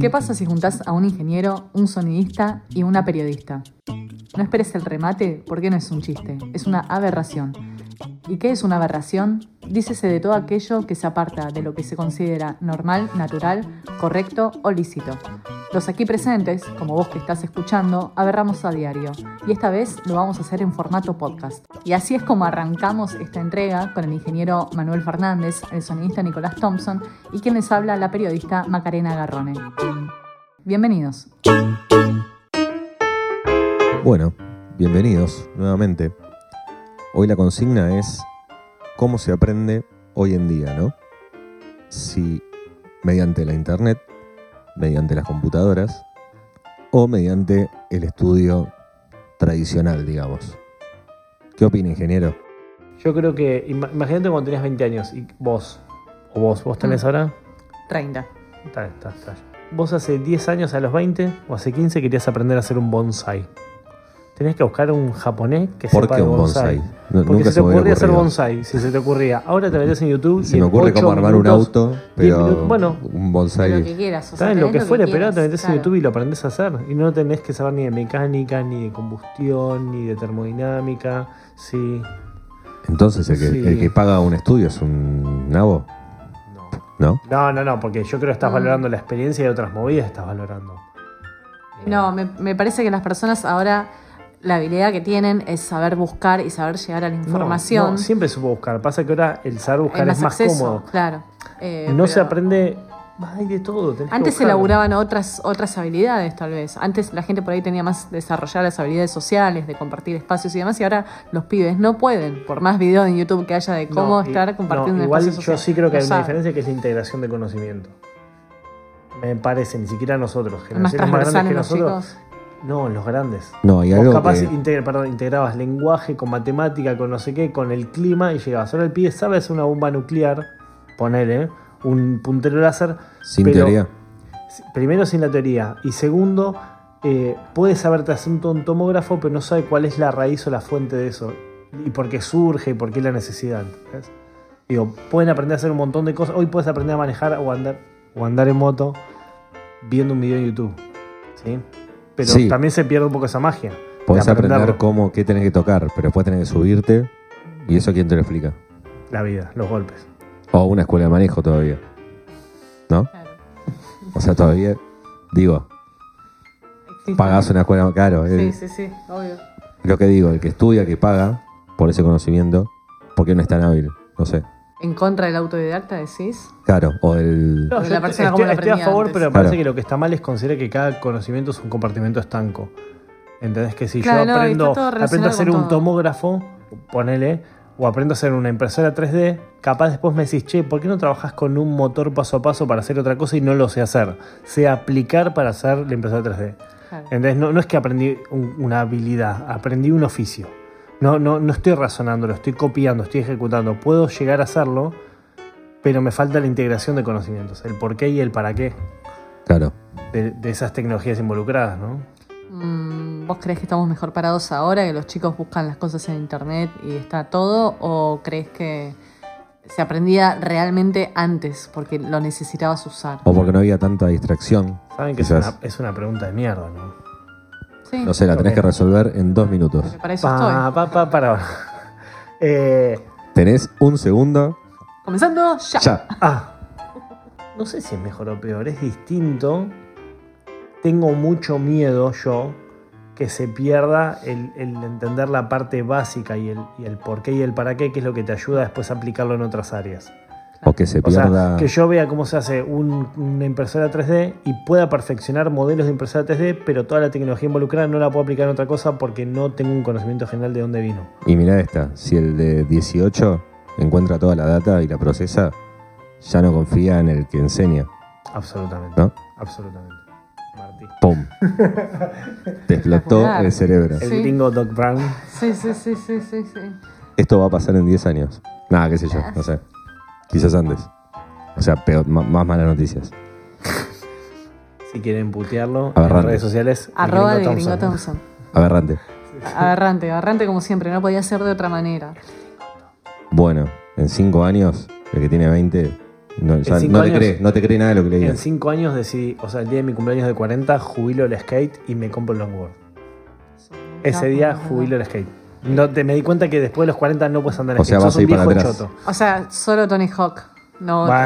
¿Qué pasa si juntás a un ingeniero, un sonidista y una periodista? No esperes el remate porque no es un chiste, es una aberración. ¿Y qué es una aberración? Dícese de todo aquello que se aparta de lo que se considera normal, natural, correcto o lícito. Los aquí presentes, como vos que estás escuchando, aberramos a diario y esta vez lo vamos a hacer en formato podcast. Y así es como arrancamos esta entrega con el ingeniero Manuel Fernández, el sonidista Nicolás Thompson y quien les habla la periodista Macarena Garrone. Bienvenidos. Bueno, bienvenidos nuevamente. Hoy la consigna es cómo se aprende hoy en día, ¿no? Si mediante la internet, mediante las computadoras o mediante el estudio tradicional, digamos. ¿Qué opina, ingeniero? Yo creo que, ima- imagínate cuando tenías 20 años y vos, o vos, vos tenés Mm. ahora, 30. está, está, está. Vos hace 10 años a los 20 o hace 15 querías aprender a hacer un bonsai. Tenías que buscar un japonés que ¿Por sepa qué un bonsai. bonsai? No- Porque nunca si se te ocurría hacer bonsai, si se te ocurría. Ahora te metes en YouTube Se y me ocurre ocho cómo armar un auto, 10 pero minutos- bueno, un De lo que bonsai. quieras. O sea. Lo tenés que fuere, pero te metes claro. en YouTube y lo aprendes a hacer. Y no tenés que saber ni de mecánica, ni de combustión, ni de termodinámica. Sí. Entonces, el que, Sí. el que paga un estudio es un nabo, No. ¿no? No, no, no, porque yo creo que estás Mm. valorando la experiencia y otras movidas estás valorando. No, me, me parece que las personas ahora la habilidad que tienen es saber buscar y saber llegar a la No, información. no, siempre supo buscar. Pasa que ahora el saber buscar Hay es más acceso, cómodo. Claro. Eh, No se aprende. Hay de todo. Antes se elaboraban otras, otras habilidades, tal vez. Antes la gente por ahí tenía más desarrolladas las habilidades sociales, de compartir espacios y demás, y ahora los pibes no pueden, por más videos en YouTube que haya de cómo No, y- estar compartiendo no, Igual espacio social. yo sí creo que No hay una diferencia que es la integración de conocimiento. Me parece, ni siquiera nosotros. Es más Generaciones más transversal grandes que nosotros. chicos. No, los grandes. No, y Vos algo capaz que- integra- perdón, integrabas lenguaje con matemática, con no sé qué, con el clima y llegabas. Ahora el pibe sabe hacer una bomba nuclear, ponele, un puntero láser. sin pero- teoría. Primero sin la teoría. Y segundo, eh, puede saberte hacer un tomógrafo, pero no sabe cuál es la raíz o la fuente de eso. Y por qué surge y por qué la necesidad. Digo, pueden aprender a hacer un montón de cosas. Hoy puedes aprender a manejar o andar, o andar en moto viendo un video en YouTube. ¿sí? Pero Sí. también se pierde un poco esa magia. Podés de aprender cómo, qué tenés que tocar, pero después tenés que subirte. ¿Y eso quién te lo explica? La vida, los golpes. O una escuela de manejo todavía. ¿No? Claro. O sea, todavía, digo, Existe. pagás una escuela, claro. Sí, eh, sí, sí, obvio. Lo que digo, el que estudia, que paga por ese conocimiento, ¿por qué no es tan hábil? No sé. En contra del autodidacta, decís. Claro, o el... No, la persona estoy, como lo estoy a favor, antes. pero me parece Claro. que lo que está mal es considerar que cada conocimiento es un compartimento estanco. ¿Entendés? Que si Claro, no, yo aprendo, todo aprendo a con un todo. tomógrafo, ponele, o aprendo a hacer una impresora 3D, capaz después me decís, che, ¿por qué no trabajas con un motor paso a paso para hacer otra cosa y no lo sé hacer? Sé aplicar para hacer la impresora 3D. Claro. ¿Entendés? No, no es que aprendí un- una habilidad, aprendí un oficio. No, no, no estoy razonando, lo estoy copiando, estoy ejecutando. Puedo llegar a hacerlo, pero me falta la integración de conocimientos, el por qué y el para qué Claro. de, de esas tecnologías involucradas, ¿no? Mm, ¿Vos crees que estamos mejor parados ahora, que los chicos buscan las cosas en internet y está todo? ¿O crees que se aprendía realmente antes porque lo necesitabas usar? O porque no había tanta distracción. Saben que es una, es una pregunta de mierda, ¿no? Sí, No sé, la tenés que resolver en dos minutos. para eso Pa, estoy. pa, pa, para. Eh, Tenés un segundo. Comenzando ya. Ya. ah, no sé si es mejor o peor, es distinto. Tengo mucho miedo yo que se pierda el, el entender la parte básica y el, y el por qué y el para qué, que es lo que te ayuda después a aplicarlo en otras áreas. O que se O sea, pierda. que yo vea cómo se hace un- una impresora 3D y pueda perfeccionar modelos de impresora 3D, pero toda la tecnología involucrada no la puedo aplicar en otra cosa porque no tengo un conocimiento general de dónde vino. Y mira esta, si el de 18 encuentra toda la data y la procesa, ya no confía en el que enseña. Absolutamente. ¿No? Absolutamente. Martí. ¡Pum! Te explotó el cerebro. El Sí. gringo Doc Brown. Sí, sí, sí, sí, sí, sí. Esto va a pasar en 10 años. Nada, qué sé yo, no sé. Quizás antes. O sea, peor, más malas noticias. Si quieren putearlo, Aberrante. en redes sociales. Arroba de gringo Thompson. Thompson. Aberrante. Agarrante, agarrante como siempre, no podía ser de otra manera. Bueno, en 5 años, el que tiene 20 No, cinco te años- cree, no te cree nada de lo que le En digas. 5 años decidí, o sea, el día de mi cumpleaños de 40, jubilo el skate y me compro el longboard. Ese día jubilo el skate. No, te, me di cuenta que después de los 40 no puedes andar en O sea, skate. vas Sos a un ir para viejo atrás. choto. O sea, solo Tony Hawk. No otros.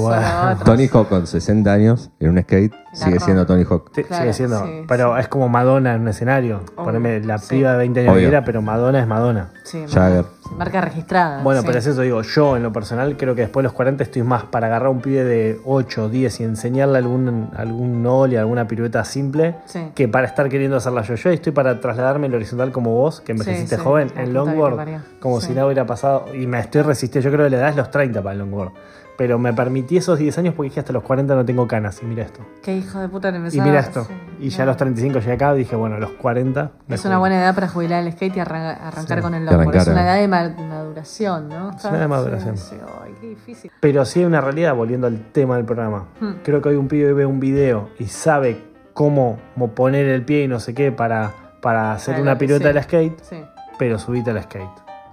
Solo otros. Tony Hawk con 60 años en un skate sigue rock. siendo Tony Hawk. Sí, Claro, sigue siendo. sí, pero sí. es como Madonna en un escenario. Obvio, Poneme la sí. piba de 20 años que era, pero Madonna es Madonna. Sí, Jagger. Marca registrada. Bueno, sí. pero es eso digo, yo en lo personal creo que después de los 40 estoy más para agarrar a un pibe de 8, 10 y enseñarle algún, algún nol y alguna pirueta simple Sí. que para estar queriendo hacerla yo. Yo estoy para trasladarme el horizontal como vos, que envejeciste sí, joven, en longboard, como Sí. si nada hubiera pasado. Y me estoy resistiendo, yo creo que la edad es los 30 para el longboard. Pero me permití esos 10 años porque dije hasta los 40 no tengo canas. Y mira esto. Qué hijo de puta Y empezaba- mira esto. sí, Y ya a no. los 35 llegué acá y dije, bueno, a los 40. me Es una buena edad para jubilar el skate y arran- arrancar Sí, con el y longboard. Es una edad de ma- maduración, ¿no? Es una edad de maduración. Sí, sí, ay, qué difícil. Pero sí hay una realidad, volviendo al tema del programa. Hmm. Creo que hoy un pibe ve un video y sabe cómo mo- poner el pie y no sé qué para, para hacer Para una pirueta del skate, Sí, pero subite al skate.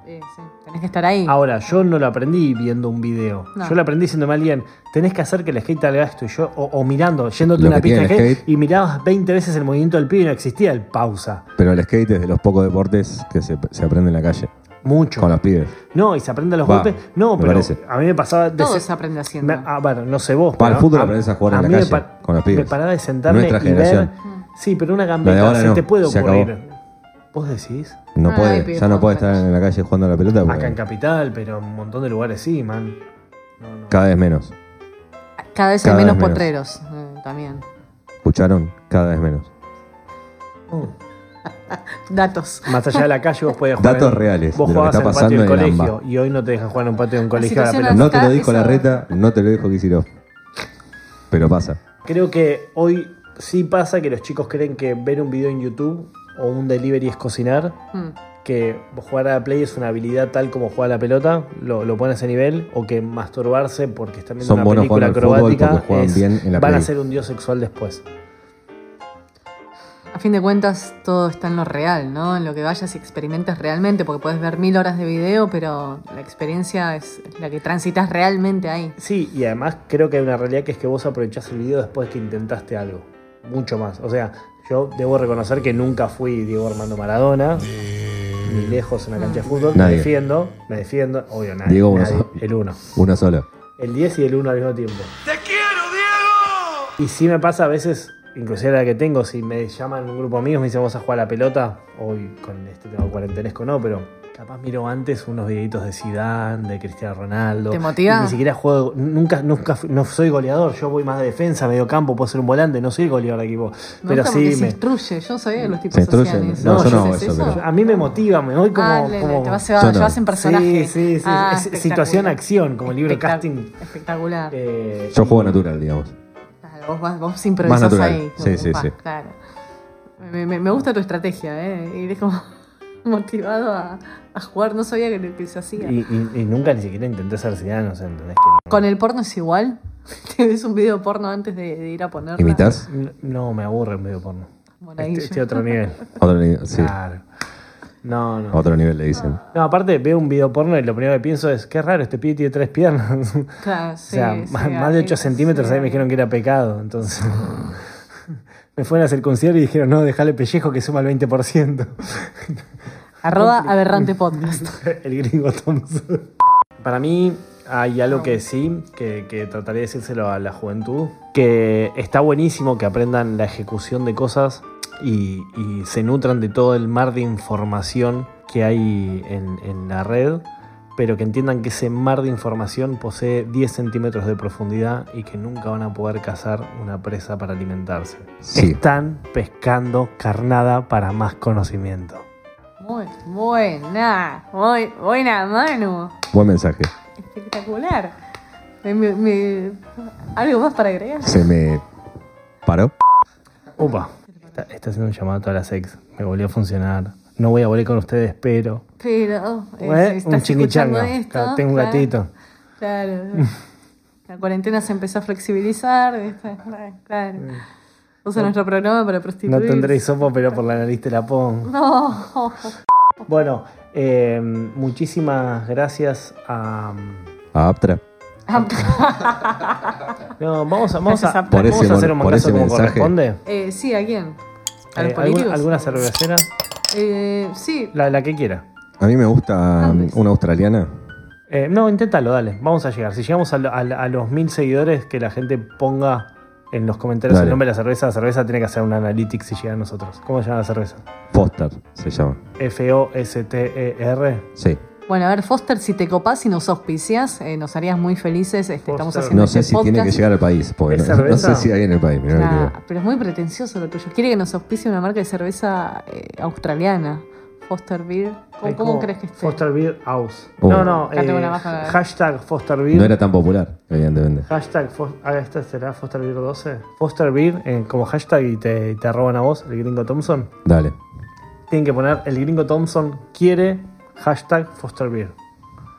Sí, sí. Tenés que estar ahí. Ahora, yo no lo aprendí viendo un video. No. Yo lo aprendí diciéndome a alguien, tenés que hacer que el skate haga esto. Y yo, o, o mirando, yéndote Lo a una pista de el skate, skate- y mirabas 20 veces el movimiento del pie y no existía el pausa. Pero el skate es de los pocos deportes que se, se aprende en la calle, Mucho. con los pibes. No, y se aprenden los Va, golpes. No, pero parece. a mí me pasaba de Todo se aprende haciendo. Me- ah, bueno, no sé vos. Para el pero fútbol a- aprendés a jugar en la calle, con los pibes. Me paraba de sentarme Nuestra y generación. ver. Sí, pero una gambeta se no, te puede ocurrir. acabó. ¿Vos decís? No Ah, puede, hay ya no puede estar en la calle jugando a la pelota porque Acá en Capital, pero en un montón de lugares sí, man. No, no. cada vez menos. Cada vez cada hay menos vez menos. potreros eh, también. ¿Escucharon? Cada vez menos. Datos. Más allá de la calle, vos podías jugar. Datos en- reales Vos de lo que jugabas está en el patio pasando del en el colegio AMBA. y hoy no te dejan jugar en un patio de un colegio a la situación pelota. No te lo dijo la eso- reta, no te lo dijo Kicillof. Pero pasa. Creo que hoy sí pasa que los chicos creen que ver un video en YouTube o un delivery es cocinar. Mm. que jugar a la play es una habilidad tal como jugar a la pelota, lo, lo pone a ese nivel, o que masturbarse porque están viendo Son una película acrobática es- bien en la van a ser un dios sexual después. A fin de cuentas, todo está en lo real, ¿no? En lo que vayas y experimentes realmente, porque puedes ver mil horas de video, pero la experiencia es la que transitas realmente ahí. Sí, y además creo que hay una realidad que es que vos aprovechás el video después que intentaste algo. Mucho más. O sea, yo debo reconocer que nunca fui Diego Armando Maradona, ni lejos en la cancha de fútbol. Nadie. Me defiendo, me defiendo. Obvio, nadie. Diego uno nadie. solo. El 1. Una sola. El 10 y el 1 al mismo tiempo. ¡Te quiero, Diego! Y sí me pasa a veces, inclusive la que tengo, si me llaman un grupo de amigos, me dicen vamos a jugar a la pelota, hoy con este tema cuarentenesco no, pero capaz miro antes unos videitos de Zidane, de Cristiano Ronaldo. ¿Te motiva? Y ni siquiera juego, nunca, nunca, no soy goleador, yo voy más de defensa, medio campo, puedo ser un volante, no soy el goleador de equipo. Me pero sí se me... instruye. Yo no sabía que los tipos Se hacían eso. No, yo no hago ¿Haces eso, pero- A mí me motiva, me voy como... Ah, le- como- te vas, se va- no. llevas en personaje. Sí, sí, sí, Ah, es situación-acción, como el libro Espectac- casting. Espectacular. Eh, Yo y- juego natural, digamos. Claro, vos, vas- vos improvisás Más natural. ahí. Sí, sí, Va, sí. Claro. Me, me- me gusta tu estrategia, ¿eh? Ir como motivado a, a jugar. No sabía que, que se hacía. Y, y- y nunca ni siquiera intenté ser ciudadano, o sea, ¿entendés que no? ¿Con el porno es igual? ¿Te ves un video porno antes de, de ir a ponerlo? ¿Imitas? No, no, me aburre en medio porno. Monaguillo. Este, este otro nivel. Otro nivel, sí. Claro. No, no. Otro nivel le dicen. No, aparte veo un video porno y lo primero que pienso es, qué raro, este pibe tiene tres piernas. Claro, o sea, sí, más, sí, más de 8 sí, centímetros sí. ahí me dijeron que era pecado. Entonces me fueron a circuncidar y dijeron, no, dejale pellejo que suma el 20%. Arroba aberrante podcast. el gringo Thompson. Para mí hay algo que sí, que, que trataré de decírselo a la juventud, que está buenísimo que aprendan la ejecución de cosas y, y se nutran de todo el mar de información que hay en, en la red, pero que entiendan que ese mar de información posee 10 centímetros de profundidad y que nunca van a poder cazar una presa para alimentarse. Sí. Están pescando carnada para más conocimiento. Muy buena, muy buena mano. Buen mensaje. Espectacular. Me- me- me- ¿Algo más para agregar? Se me paró. Opa, está, está haciendo un llamado a todas las ex. Me volvió a funcionar. No voy a volver con ustedes, pero. Pero, eh, ¿Eh? Un chimichanga. Claro, Tengo un claro, gatito. Claro. La cuarentena se empezó a flexibilizar. ¿Viste? Claro. Usa nuestro programa para No prostituir. tendré hisopo, pero por la nariz te la pongo. No. Bueno, eh, muchísimas gracias a, A Aptra. No, vamos a, vamos a, Por vamos ese a hacer un por como mensaje. corresponde. Eh, sí, ¿a quién? ¿A los Eh. ¿Alguna cervecera? Eh, sí, La, la que quiera. A mí me gusta Andes. una australiana. Eh, no, inténtalo, dale. Vamos a llegar. Si llegamos a, lo- a- a los mil seguidores, que la gente ponga en los comentarios Dale. el nombre de la cerveza. La cerveza tiene que hacer un analytics si llega a nosotros. ¿Cómo se llama la cerveza? Foster se llama. F-O-S-T-E-R. Sí. Bueno, a ver, Foster, si te copás y nos auspicias, eh, nos harías muy felices. Este, estamos Foster. haciendo No sé este si tiene que llegar al país. Porque ¿Es no, no sé si hay en el país. mirá pero es muy pretencioso lo tuyo. Quiere que nos auspicie una marca de cerveza eh, australiana. Foster Beer. ¿Cómo, cómo crees que esté? Foster Beer House. Oh. No, no. Acá tengo eh, una baja. hashtag Foster Beer. No era tan popular, evidentemente. Hashtag, Fos- ah, ¿esta será Foster Beer 12? Foster Beer, eh, como hashtag y te, te roban a vos, el gringo Thompson. Dale. Tienen que poner el gringo Thompson quiere hashtag Foster Beer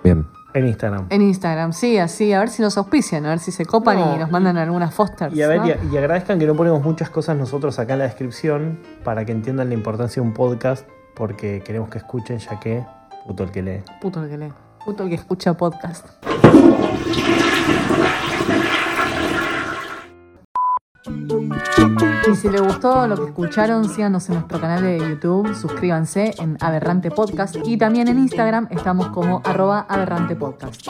Bien. en Instagram. En Instagram, sí, así, a ver si nos auspician, a ver si se copan No, y nos mandan algunas Fosters. Y, a ver, ¿no? y, y agradezcan que no ponemos muchas cosas nosotros acá en la descripción para que entiendan la importancia de un podcast, porque queremos que escuchen, ya que puto el que lee. Puto el que lee. Puto el que escucha podcast. Y si les gustó lo que escucharon, síganos en nuestro canal de YouTube, suscríbanse en Aberrante Podcast y también en Instagram estamos como arroba aberrante podcast.